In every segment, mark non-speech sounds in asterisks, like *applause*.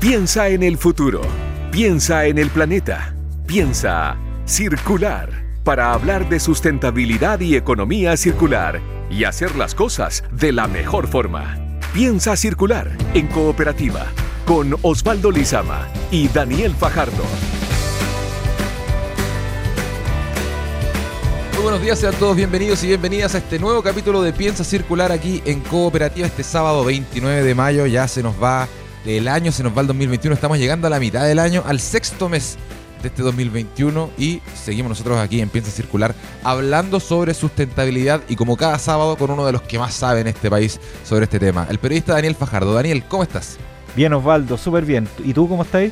Piensa en el futuro. Piensa en el planeta. Piensa circular para hablar de sustentabilidad y economía circular y hacer las cosas de la mejor forma. Piensa circular en cooperativa con Osvaldo Lizama y Daniel Fajardo. Muy buenos días, sean todos bienvenidos y bienvenidas a este nuevo capítulo de Piensa Circular aquí en Cooperativa este sábado 29 de mayo. Ya se nos va el año, se nos va el 2021, estamos llegando a la mitad del año, al sexto mes de este 2021 y seguimos nosotros aquí en Piensa Circular hablando sobre sustentabilidad y como cada sábado con uno de los que más sabe en este país sobre este tema, el periodista Daniel Fajardo. Daniel, ¿cómo estás? Bien Osvaldo, súper bien. ¿Y tú cómo estás?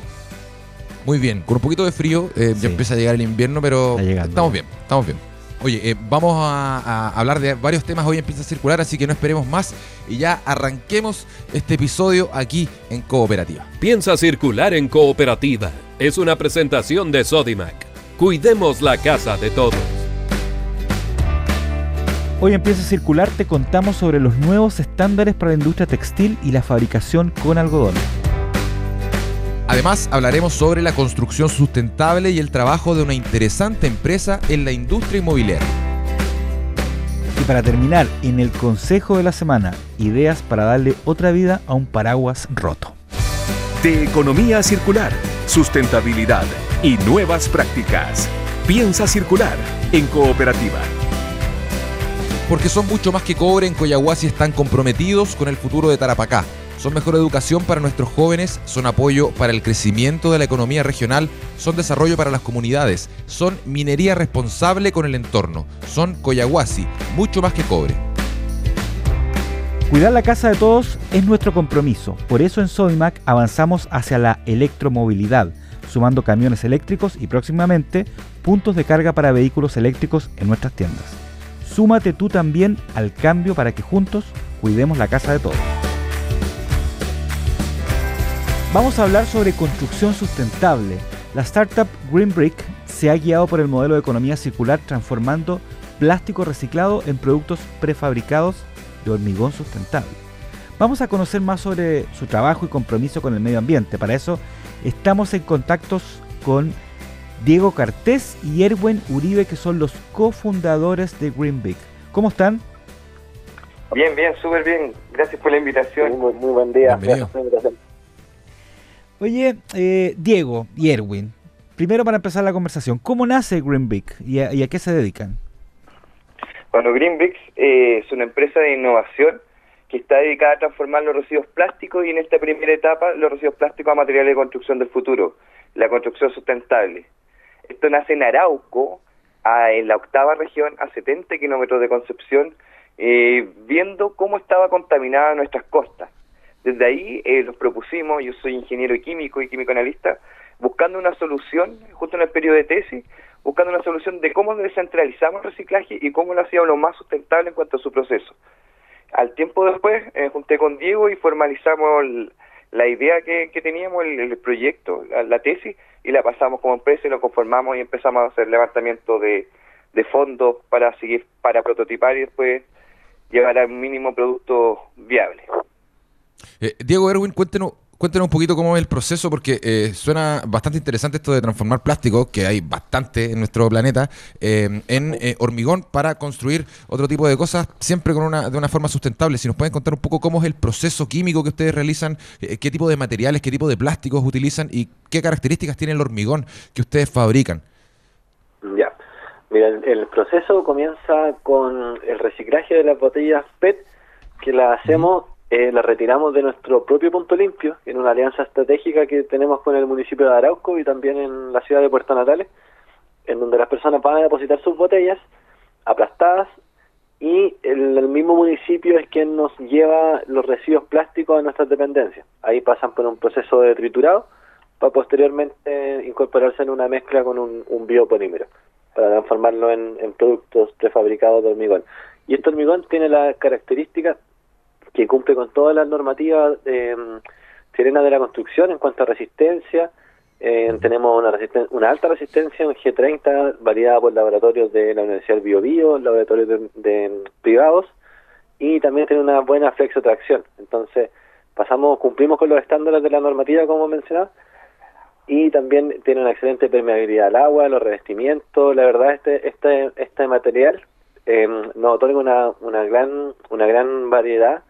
Muy bien, con un poquito de frío, eh, ya empieza a llegar el invierno, pero estamos bien, estamos bien. Oye, eh, vamos a, hablar de varios temas hoy en Piensa Circular, así que no esperemos más y ya arranquemos este episodio aquí en Cooperativa. Piensa Circular en Cooperativa es una presentación de Sodimac. Cuidemos la casa de todos. Hoy en Piensa Circular te contamos sobre los nuevos estándares para la industria textil y la fabricación con algodón. Además, hablaremos sobre la construcción sustentable y el trabajo de una interesante empresa en la industria inmobiliaria. Y para terminar, en el consejo de la semana, ideas para darle otra vida a un paraguas roto. De economía circular, sustentabilidad y nuevas prácticas. Piensa circular en cooperativa. Porque son mucho más que cobre en Coyahuasi están comprometidos con el futuro de Tarapacá son mejor educación para nuestros jóvenes, son apoyo para el crecimiento de la economía regional, son desarrollo para las comunidades, son minería responsable con el entorno, son Coyahuasi, mucho más que cobre. Cuidar la casa de todos es nuestro compromiso, por eso en Sodimac avanzamos hacia la electromovilidad, sumando camiones eléctricos y próximamente puntos de carga para vehículos eléctricos en nuestras tiendas. Súmate tú también al cambio para que juntos cuidemos la casa de todos. Vamos a hablar sobre construcción sustentable. La startup Green Brick se ha guiado por el modelo de economía circular transformando plástico reciclado en productos prefabricados de hormigón sustentable. Vamos a conocer más sobre su trabajo y compromiso con el medio ambiente. Para eso estamos en contactos con Diego Cartés y Erwin Uribe, que son los cofundadores de Green Brick. ¿Cómo están? Bien, bien, súper bien. Gracias por la invitación. Muy, buen día. Oye, eh, Diego y Erwin, primero para empezar la conversación, ¿cómo nace Green y a, qué se dedican? Bueno, Green eh, es una empresa de innovación que está dedicada a transformar los residuos plásticos y en esta primera etapa los residuos plásticos a materiales de construcción del futuro, la construcción sustentable. Esto nace en Arauco, en la octava región, a 70 kilómetros de Concepción, eh, viendo cómo estaba contaminada nuestras costas. Desde ahí eh, los propusimos, yo soy ingeniero químico y químico analista, buscando una solución, justo en el periodo de tesis, buscando una solución de cómo descentralizamos el reciclaje y cómo lo hacíamos lo más sustentable en cuanto a su proceso. Al tiempo después, eh, junté con Diego y formalizamos la idea que, teníamos, el, proyecto, la, tesis, y la pasamos como empresa y lo conformamos y empezamos a hacer levantamiento de, fondos para seguir, para prototipar y después llegar al mínimo producto viable. Eh, Diego Erwin, cuéntenos, cuéntenos un poquito cómo es el proceso, porque eh, suena bastante interesante esto de transformar plástico, que hay bastante en nuestro planeta, eh, en hormigón para construir otro tipo de cosas, siempre con una, de una forma sustentable. Si nos pueden contar un poco cómo es el proceso químico que ustedes realizan, qué tipo de materiales, qué tipo de plásticos utilizan y qué características tiene el hormigón que ustedes fabrican. Ya, mira, el, proceso comienza con el reciclaje de las botellas PET, que la hacemos eh, la retiramos de nuestro propio punto limpio, en una alianza estratégica que tenemos con el municipio de Arauco y también en la ciudad de Puerto Natales, en donde las personas van a depositar sus botellas aplastadas y el, mismo municipio es quien nos lleva los residuos plásticos a nuestras dependencias. Ahí pasan por un proceso de triturado para posteriormente incorporarse en una mezcla con un, biopolímero para transformarlo en, en productos prefabricados de hormigón. Y este hormigón tiene la característica que cumple con todas las normativas eh, sirenas de la construcción en cuanto a resistencia. Eh, tenemos una, una alta resistencia en G30 validada por laboratorios de la Universidad del Bio, Bio laboratorios de, privados y también tiene una buena flexotracción. Entonces, pasamos, cumplimos con los estándares de la normativa, como mencionaba, y también tiene una excelente permeabilidad al agua, los revestimientos. La verdad, este este este material eh, nos otorga una, una gran una gran variedad,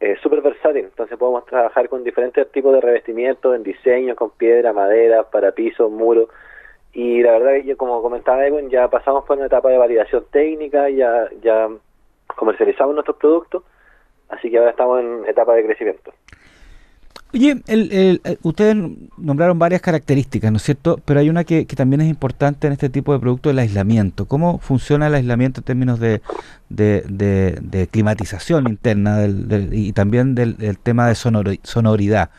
eh, súper versátil. Entonces podemos trabajar con diferentes tipos de revestimientos, en diseño, con piedra, madera, para pisos, muros. Y la verdad que como comentaba Egon, ya pasamos por una etapa de validación técnica, ya ya comercializamos nuestros productos, así que ahora estamos en etapa de crecimiento. Oye, el, eh, ustedes nombraron varias características, ¿no es cierto? Pero hay una que, también es importante en este tipo de producto, el aislamiento. ¿Cómo funciona el aislamiento en términos de, climatización interna del, del, y también del, tema de sonor, sonoridad?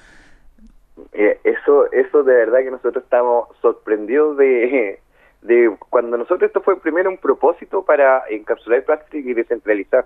Eh, eso, eso de verdad que nosotros estamos sorprendidos de, de cuando nosotros esto fue primero un propósito para encapsular el plástico y descentralizar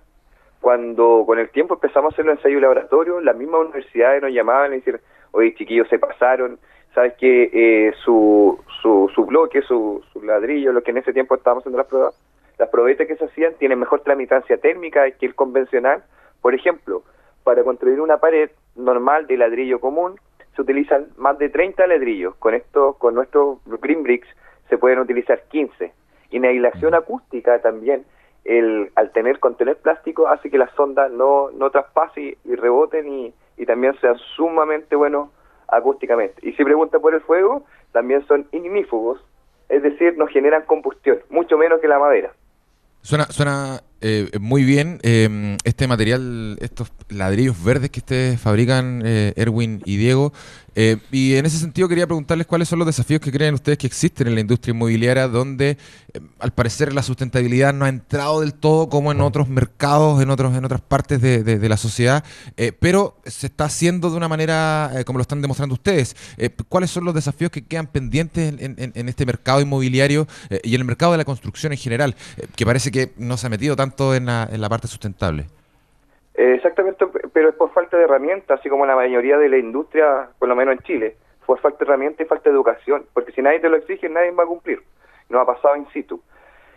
cuando con el tiempo empezamos a hacer los ensayos laboratorio, las mismas universidades nos llamaban y decían, oye chiquillos, se pasaron, sabes que eh, su, su, su bloque, su, su ladrillo, lo que en ese tiempo estábamos haciendo las pruebas, las probetas que se hacían tienen mejor tramitancia térmica que el convencional. Por ejemplo, para construir una pared normal de ladrillo común, se utilizan más de 30 ladrillos. Con esto, con nuestros Green Bricks, se pueden utilizar 15. Y en aislación acústica también, el, al tener contener plástico hace que las sondas no, no traspasen y, y reboten y, y, también sean sumamente buenos acústicamente. Y si pregunta por el fuego, también son ignífugos, es decir, no generan combustión, mucho menos que la madera. Suena, suena eh, muy bien eh, este material, estos ladrillos verdes que ustedes fabrican, eh, Erwin y Diego. Eh, y en ese sentido quería preguntarles cuáles son los desafíos que creen ustedes que existen en la industria inmobiliaria, donde eh, al parecer la sustentabilidad no ha entrado del todo como en otros mercados, en otros, en otras partes de, la sociedad, eh, pero se está haciendo de una manera como lo están demostrando ustedes. ¿Cuáles son los desafíos que quedan pendientes en, en, en este mercado inmobiliario y en el mercado de la construcción en general, que parece que no se ha metido tanto en la, en la parte sustentable? Exactamente, pero es por falta de herramientas, así como la mayoría de la industria, por lo menos en Chile, por falta de herramientas y falta de educación, porque si nadie te lo exige, nadie va a cumplir. Nos ha pasado in situ.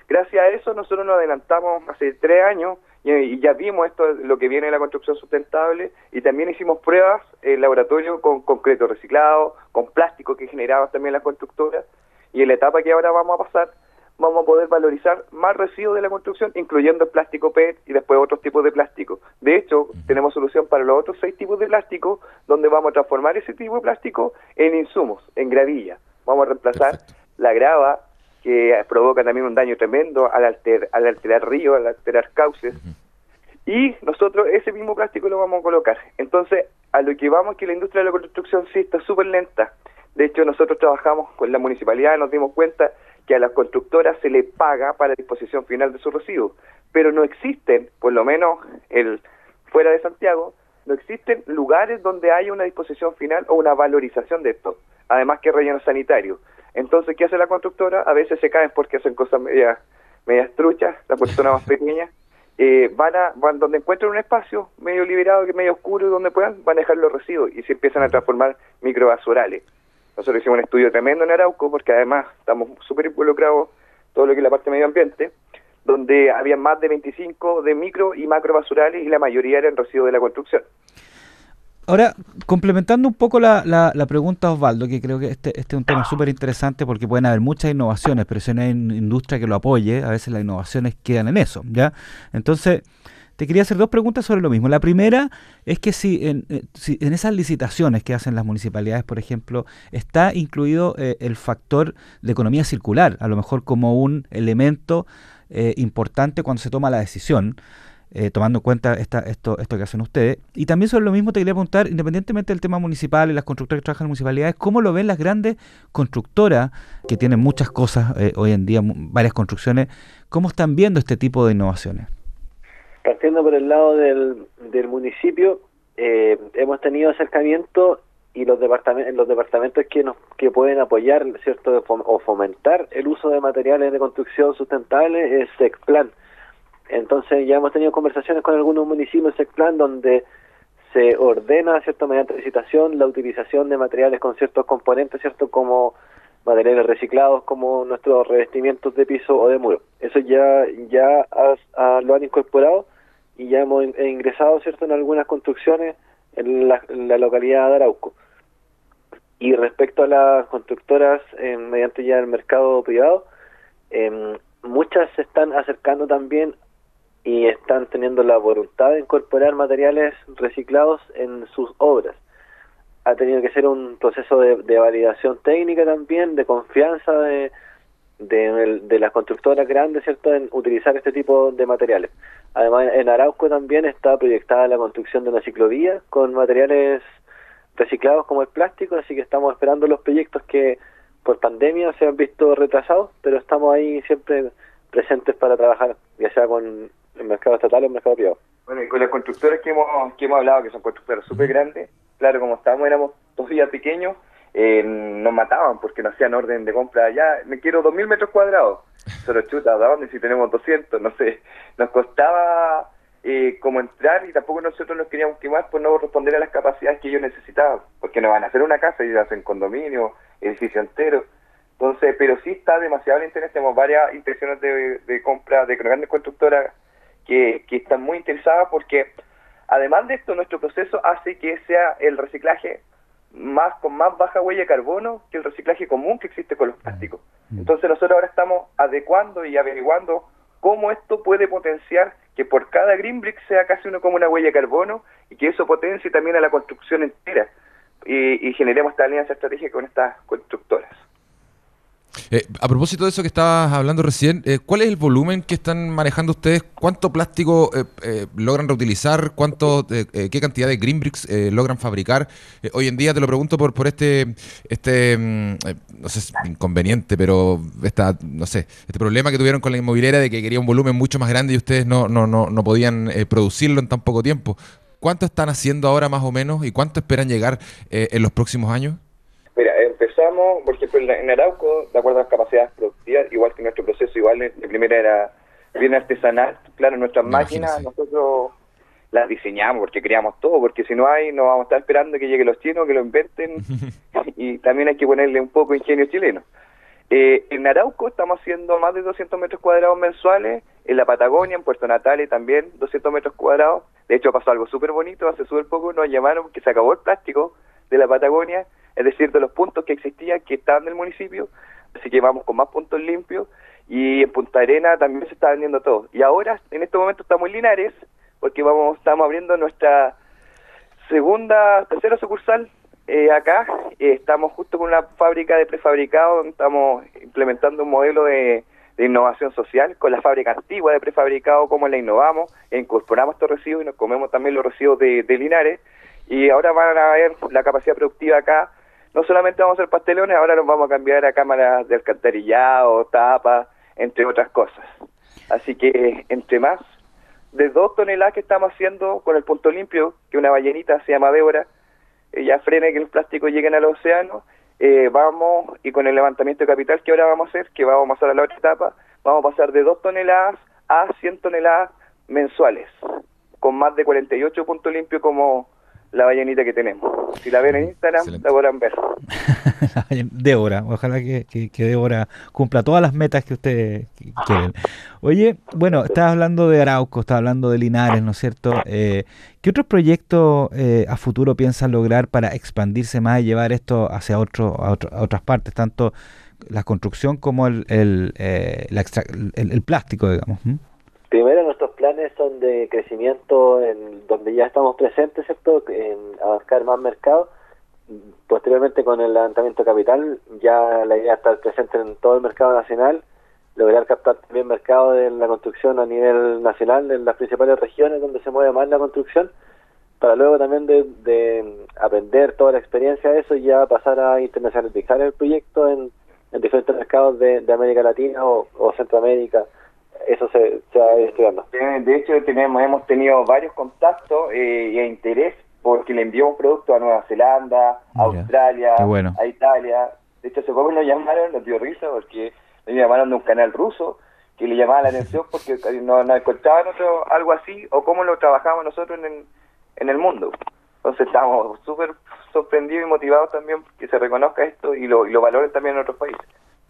Gracias a eso nosotros nos adelantamos hace tres años y, y ya vimos esto, lo que viene de la construcción sustentable, y también hicimos pruebas en laboratorio con concreto reciclado, con plástico que generaban también las constructoras, y en la etapa que ahora vamos a pasar, vamos a poder valorizar más residuos de la construcción, incluyendo el plástico PET y después otros tipos de plástico. De hecho, tenemos solución para los otros seis tipos de plástico, donde vamos a transformar ese tipo de plástico en insumos, en gravilla. Vamos a reemplazar Perfecto. la grava, que provoca también un daño tremendo al, alter, al alterar ríos, al alterar cauces. Uh -huh. Y nosotros ese mismo plástico lo vamos a colocar. Entonces, a lo que vamos que la industria de la construcción sí está súper lenta. De hecho, nosotros trabajamos con la municipalidad, nos dimos cuenta a las constructoras se le paga para disposición final de sus residuos, pero no existen, por lo menos el fuera de Santiago, no existen lugares donde haya una disposición final o una valorización de esto, además que relleno sanitario. Entonces, ¿qué hace la constructora? A veces se caen porque hacen cosas medias, medias truchas, la persona más pequeña, eh, van a van donde encuentren un espacio medio liberado, medio oscuro, donde puedan, van a dejar los residuos y se empiezan a transformar microbasurales. Nosotros hicimos un estudio tremendo en Arauco, porque además estamos súper involucrados todo lo que es la parte medio ambiente, donde había más de 25 de micro y macro basurales y la mayoría eran residuos de la construcción. Ahora, complementando un poco la, la, la pregunta Osvaldo, que creo que este, este es un tema súper interesante porque pueden haber muchas innovaciones, pero si no hay industria que lo apoye, a veces las innovaciones quedan en eso, ¿ya? Entonces, te quería hacer dos preguntas sobre lo mismo. La primera es que si en, si en esas licitaciones que hacen las municipalidades, por ejemplo, está incluido eh, el factor de economía circular, a lo mejor como un elemento eh, importante cuando se toma la decisión. Eh, tomando en cuenta esto, que hacen ustedes. Y también sobre lo mismo te quería preguntar, independientemente del tema municipal y las constructoras que trabajan en municipalidades, ¿cómo lo ven las grandes constructoras que tienen muchas cosas eh, hoy en día, varias construcciones? ¿Cómo están viendo este tipo de innovaciones? Partiendo por el lado del, del municipio, eh, hemos tenido acercamiento y los departamentos los departamentos que nos que pueden apoyar cierto o fomentar el uso de materiales de construcción sustentable es Sexplan entonces ya hemos tenido conversaciones con algunos municipios en plan donde se ordena, ¿cierto?, mediante licitación la utilización de materiales con ciertos componentes, ¿cierto?, como materiales reciclados, como nuestros revestimientos de piso o de muro. Eso ya ya lo han incorporado y ya hemos ingresado, ¿cierto?, en algunas construcciones en la, localidad de Arauco. Y respecto a las constructoras, eh, mediante ya el mercado privado, eh, muchas se están acercando también y están teniendo la voluntad de incorporar materiales reciclados en sus obras. Ha tenido que ser un proceso de, validación técnica también, de confianza de, de, de, las constructoras grandes, ¿cierto?, en utilizar este tipo de materiales. Además, en Arauco también está proyectada la construcción de una ciclovía con materiales reciclados como el plástico, así que estamos esperando los proyectos que por pandemia se han visto retrasados, pero estamos ahí siempre presentes para trabajar, ya sea con el mercado estatal o el mercado privado. Bueno, y con las constructoras que hemos, que hemos hablado, que son constructoras súper grandes, claro, como estábamos, éramos todavía pequeños, eh, nos mataban porque no hacían orden de compra ya me quiero 2.000 metros cuadrados. Solo chuta, ¿de dónde? Si tenemos 200, no sé. Nos costaba eh, como entrar y tampoco nosotros nos queríamos quemar por no responder a las capacidades que ellos necesitaban, porque no van a hacer una casa y hacen condominio, edificio entero. Entonces, pero sí está demasiado el interés, tenemos varias intenciones de, compra de grandes constructoras que están muy interesadas porque además de esto nuestro proceso hace que sea el reciclaje más con más baja huella de carbono que el reciclaje común que existe con los plásticos. Mm. Entonces nosotros ahora estamos adecuando y averiguando cómo esto puede potenciar que por cada green brick sea casi uno como una huella de carbono y que eso potencie también a la construcción entera y, y generemos esta alianza estratégica con estas constructoras. Eh, a propósito de eso que estabas hablando recién, eh, ¿cuál es el volumen que están manejando ustedes? ¿Cuánto plástico eh, logran reutilizar? ¿Cuánto, ¿Qué cantidad de green bricks logran fabricar? hoy en día te lo pregunto por, por este, este mm, no sé, inconveniente, pero esta, no sé, este problema que tuvieron con la inmobiliaria de que quería un volumen mucho más grande y ustedes no, no, no, no podían producirlo en tan poco tiempo. ¿Cuánto están haciendo ahora más o menos y cuánto esperan llegar en los próximos años? Mira, empezamos, ejemplo, en Arauco, de acuerdo a las capacidades productivas, igual que nuestro proceso, igual de primera era bien artesanal. Claro, nuestras máquinas nosotros las diseñamos porque creamos todo, porque si no hay, no vamos a estar esperando que lleguen los chinos, que lo inventen, *laughs* y también hay que ponerle un poco de ingenio chileno. Eh, en Arauco estamos haciendo más de 200 metros cuadrados mensuales, en la Patagonia, en Puerto Natales también 200 metros cuadrados. De hecho pasó algo súper bonito, hace súper poco nos llamaron que se acabó el plástico de la Patagonia es decir, de los puntos que existían que estaban en el municipio, así que vamos con más puntos limpios y en Punta Arena también se está vendiendo todo. Y ahora, en este momento estamos en Linares, porque vamos estamos abriendo nuestra segunda, tercera sucursal eh, acá. Eh, estamos justo con una fábrica de prefabricado, estamos implementando un modelo de, innovación social con la fábrica antigua de prefabricado, como la innovamos, e incorporamos estos residuos y nos comemos también los residuos de, de Linares. Y ahora van a ver la capacidad productiva acá no solamente vamos a hacer pastelones, ahora nos vamos a cambiar a cámaras de alcantarillado, tapas, entre otras cosas. Así que entre más de dos toneladas que estamos haciendo con el punto limpio, que una ballenita se llama Débora, ella frene que el plástico lleguen al océano, eh, vamos, y con el levantamiento de capital que ahora vamos a hacer, que vamos a pasar a la otra etapa, vamos a pasar de dos toneladas a 100 toneladas mensuales, con más de 48 puntos limpios como la ballenita que tenemos. Si la ven en Instagram, la podrán ver. *laughs* Débora, ojalá que, que, Débora cumpla todas las metas que ustedes quieren. Oye, bueno, estás hablando de Arauco, estás hablando de Linares, ¿no es cierto? Eh, ¿Qué otros proyectos eh, a futuro piensan lograr para expandirse más y llevar esto hacia otro, a, otras partes, tanto la construcción como el, el, eh, el, plástico, digamos? Primero, nuestros son de crecimiento en donde ya estamos presentes, ¿cierto? En abarcar más mercado. Posteriormente, con el levantamiento capital, ya la idea es estar presente en todo el mercado nacional, lograr captar también mercado de la construcción a nivel nacional, en las principales regiones donde se mueve más la construcción, para luego también de, aprender toda la experiencia de eso y ya pasar a internacionalizar el proyecto en, diferentes mercados de, América Latina o Centroamérica eso se, se va estudiando. De hecho, tenemos, hemos tenido varios contactos eh, y interés porque le enviamos productos a Nueva Zelanda, a Australia, a Italia. De hecho, hace poco nos llamaron, nos dio risa porque nos llamaron de un canal ruso que le llamaba la atención *laughs* porque nos, nos encontraban otro, algo así o cómo lo trabajamos nosotros en el, en el mundo. Entonces estamos súper sorprendidos y motivados también que se reconozca esto y lo, y lo valoren también en otros países.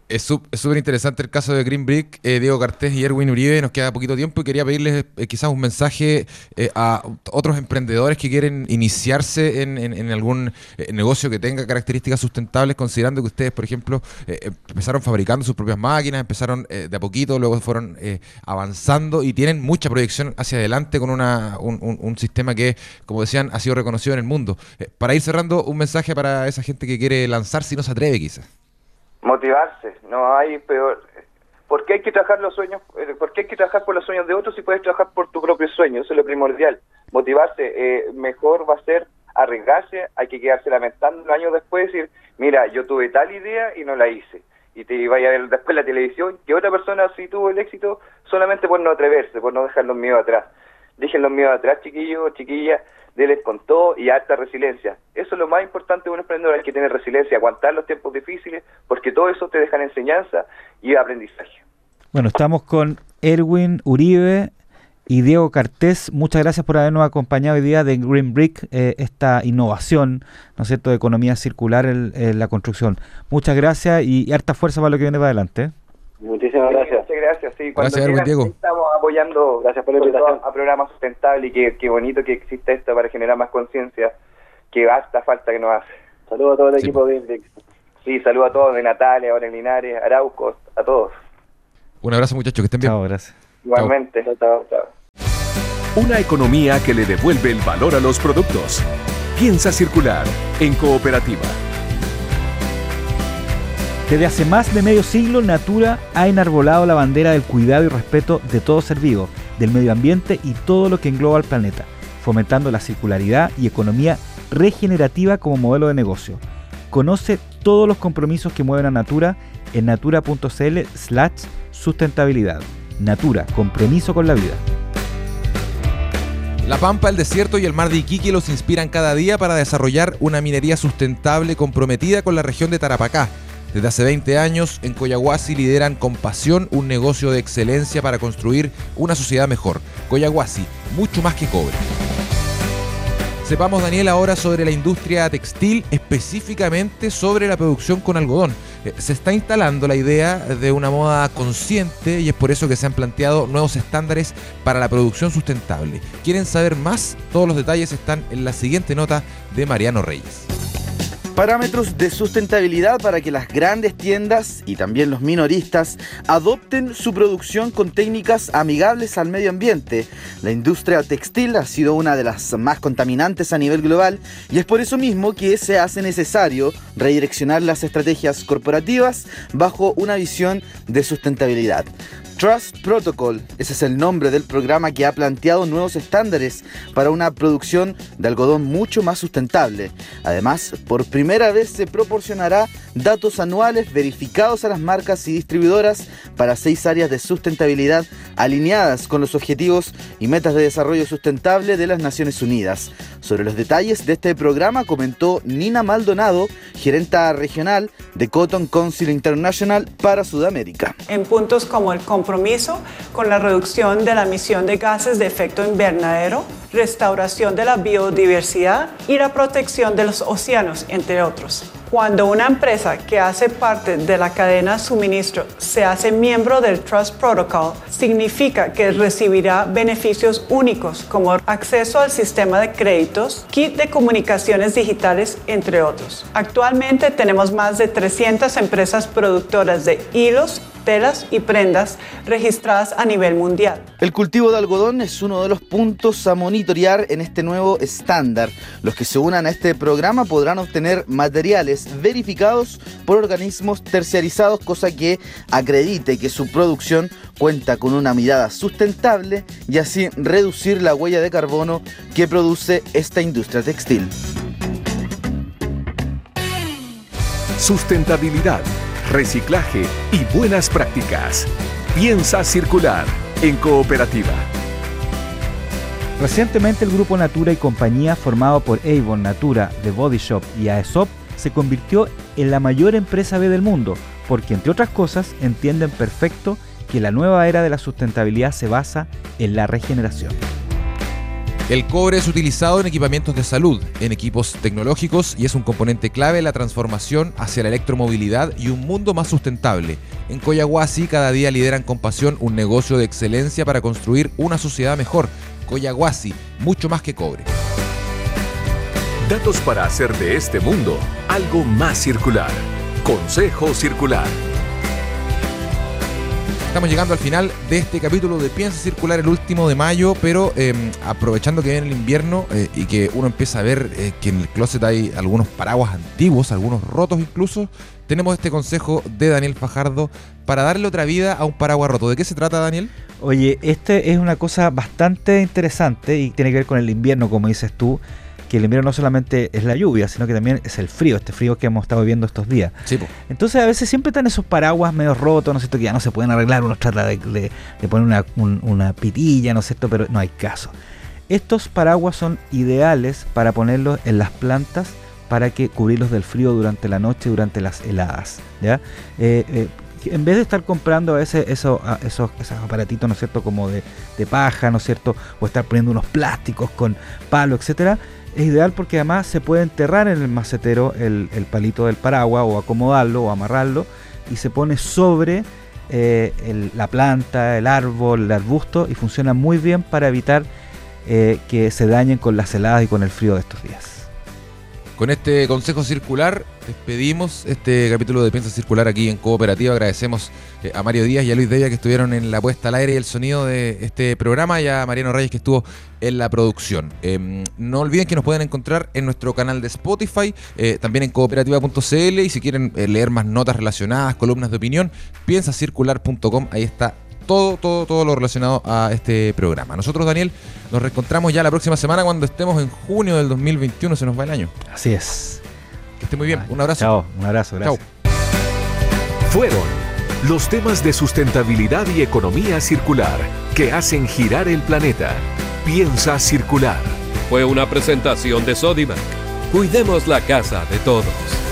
Es súper interesante el caso de Green Brick, eh, Diego Cartés y Erwin Uribe. Nos queda poquito tiempo y quería pedirles eh, quizás un mensaje eh, a otros emprendedores que quieren iniciarse en, algún negocio que tenga características sustentables, considerando que ustedes, por ejemplo, empezaron fabricando sus propias máquinas, empezaron de a poquito, luego fueron avanzando y tienen mucha proyección hacia adelante con una, un, sistema que, como decían, ha sido reconocido en el mundo. para ir cerrando, un mensaje para esa gente que quiere lanzarse y no se atreve quizás. Motivarse, no hay peor. ¿Por qué hay que trabajar los sueños? Eh, ¿Por qué hay que trabajar por los sueños de otros si puedes trabajar por tu propio sueño? Eso es lo primordial. Motivarse, eh, mejor va a ser arriesgarse, hay que quedarse lamentando un año después y decir, mira, yo tuve tal idea y no la hice. Y te vaya a ver después la televisión que otra persona sí tuvo el éxito solamente por no atreverse, por no dejar los miedos atrás. Dejen los miedos atrás, chiquillos, chiquillas, déles con todo y alta resiliencia. Eso es lo más importante de un emprendedor, hay que tener resiliencia, aguantar los tiempos difíciles, porque todo eso te deja enseñanza y aprendizaje. Bueno, estamos con Erwin Uribe y Diego Cartés. Muchas gracias por habernos acompañado hoy día de Green Brick, eh, esta innovación, ¿no es cierto?, de economía circular en, la construcción. Muchas gracias y, harta fuerza para lo que viene para adelante. Muchísimas gracias. Muchas gracias. Sí, cuando gracias, Diego. estamos apoyando gracias por a programas sustentables y qué, bonito que exista esto para generar más conciencia que basta falta que nos hace. Saludos a todo el equipo de Index. Sí, saludos a todos, de Natalia, ahora en Linares, Araucos, a todos. Un abrazo muchachos, que estén bien. Chao, gracias. Igualmente. Chao, chao. Una economía que le devuelve el valor a los productos. Piensa circular en cooperativa. Desde hace más de medio siglo, Natura ha enarbolado la bandera del cuidado y respeto de todo ser vivo, del medio ambiente y todo lo que engloba al planeta, fomentando la circularidad y economía regenerativa como modelo de negocio. Conoce todos los compromisos que mueven a Natura en natura.cl slash sustentabilidad. Natura, compromiso con la vida. La Pampa, el desierto y el mar de Iquique los inspiran cada día para desarrollar una minería sustentable comprometida con la región de Tarapacá desde hace 20 años, en Coyahuasi lideran con pasión un negocio de excelencia para construir una sociedad mejor. Coyahuasi, mucho más que cobre. Sepamos, Daniel, ahora sobre la industria textil, específicamente sobre la producción con algodón. Eh, se está instalando la idea de una moda consciente y es por eso que se han planteado nuevos estándares para la producción sustentable. ¿Quieren saber más? Todos los detalles están en la siguiente nota de Mariano Reyes. Parámetros de sustentabilidad para que las grandes tiendas y también los minoristas adopten su producción con técnicas amigables al medio ambiente. La industria textil ha sido una de las más contaminantes a nivel global y es por eso mismo que se hace necesario redireccionar las estrategias corporativas bajo una visión de sustentabilidad. Trust Protocol, ese es el nombre del programa que ha planteado nuevos estándares para una producción de algodón mucho más sustentable. Además, por primera vez se proporcionará datos anuales verificados a las marcas y distribuidoras para seis áreas de sustentabilidad alineadas con los objetivos y metas de desarrollo sustentable de las Naciones Unidas. Sobre los detalles de este programa comentó Nina Maldonado, gerenta regional de Cotton Council International para Sudamérica. En puntos como el compromiso con la reducción de la emisión de gases de efecto invernadero, restauración de la biodiversidad y la protección de los océanos, entre otros. Cuando una empresa que hace parte de la cadena suministro se hace miembro del Trust Protocol, significa que recibirá beneficios únicos como acceso al sistema de créditos, kit de comunicaciones digitales, entre otros. Actualmente tenemos más de 300 empresas productoras de hilos telas y prendas registradas a nivel mundial. El cultivo de algodón es uno de los puntos a monitorear en este nuevo estándar. Los que se unan a este programa podrán obtener materiales verificados por organismos terciarizados, cosa que acredite que su producción cuenta con una mirada sustentable y así reducir la huella de carbono que produce esta industria textil. Sustentabilidad reciclaje y buenas prácticas. Piensa circular en cooperativa. Recientemente el grupo Natura y compañía formado por Avon, Natura, The Body Shop y Aesop se convirtió en la mayor empresa B del mundo, porque entre otras cosas entienden perfecto que la nueva era de la sustentabilidad se basa en la regeneración. El cobre es utilizado en equipamientos de salud, en equipos tecnológicos y es un componente clave en la transformación hacia la electromovilidad y un mundo más sustentable. En Coyahuasi cada día lideran con pasión un negocio de excelencia para construir una sociedad mejor. Coyahuasi, mucho más que cobre. Datos para hacer de este mundo algo más circular. Consejo Circular. Estamos llegando al final de este capítulo de Piensa Circular, el último de mayo, pero em, aprovechando que viene el invierno eh, y que uno empieza a ver eh, que en el closet hay algunos paraguas antiguos, algunos rotos incluso, tenemos este consejo de Daniel Fajardo para darle otra vida a un paraguas roto. ¿De qué se trata, Daniel? Oye, este es una cosa bastante interesante y tiene que ver con el invierno, como dices tú que el invierno no solamente es la lluvia, sino que también es el frío, este frío que hemos estado viviendo estos días. Entonces a veces siempre están esos paraguas medio rotos, ¿no es cierto? Que ya no se pueden arreglar, uno trata de, poner una, una, pitilla, ¿no es cierto? Pero no hay caso. Estos paraguas son ideales para ponerlos en las plantas para que cubrirlos del frío durante la noche, durante las heladas. ¿ya? Eh, eh, en vez de estar comprando a veces esos, esos, esos aparatitos, ¿no es cierto?, como de, de, paja, ¿no es cierto?, o estar poniendo unos plásticos con palo, etcétera, es ideal porque además se puede enterrar en el macetero el, palito del paraguas o acomodarlo o amarrarlo y se pone sobre eh, la planta, el árbol, el arbusto y funciona muy bien para evitar eh, que se dañen con las heladas y con el frío de estos días. Con este consejo circular despedimos este capítulo de Piensa Circular aquí en Cooperativa. Agradecemos eh, a Mario Díaz y a Luis Della que estuvieron en la puesta al aire y el sonido de este programa y a Mariano Reyes que estuvo en la producción. Em, no olviden que nos pueden encontrar en nuestro canal de Spotify, eh, también en cooperativa.cl y si quieren eh, leer más notas relacionadas, columnas de opinión, piensacircular.com, ahí está todo, todo, todo lo relacionado a este programa. Nosotros, Daniel, nos reencontramos ya la próxima semana cuando estemos en junio del 2021, se nos va el año. Así es. Que esté muy bien. Un abrazo. Chao, un abrazo, gracias. Fueron los temas de sustentabilidad y economía circular que hacen girar el planeta. Piensa circular. Fue una presentación de Sodimac. Cuidemos la casa de todos.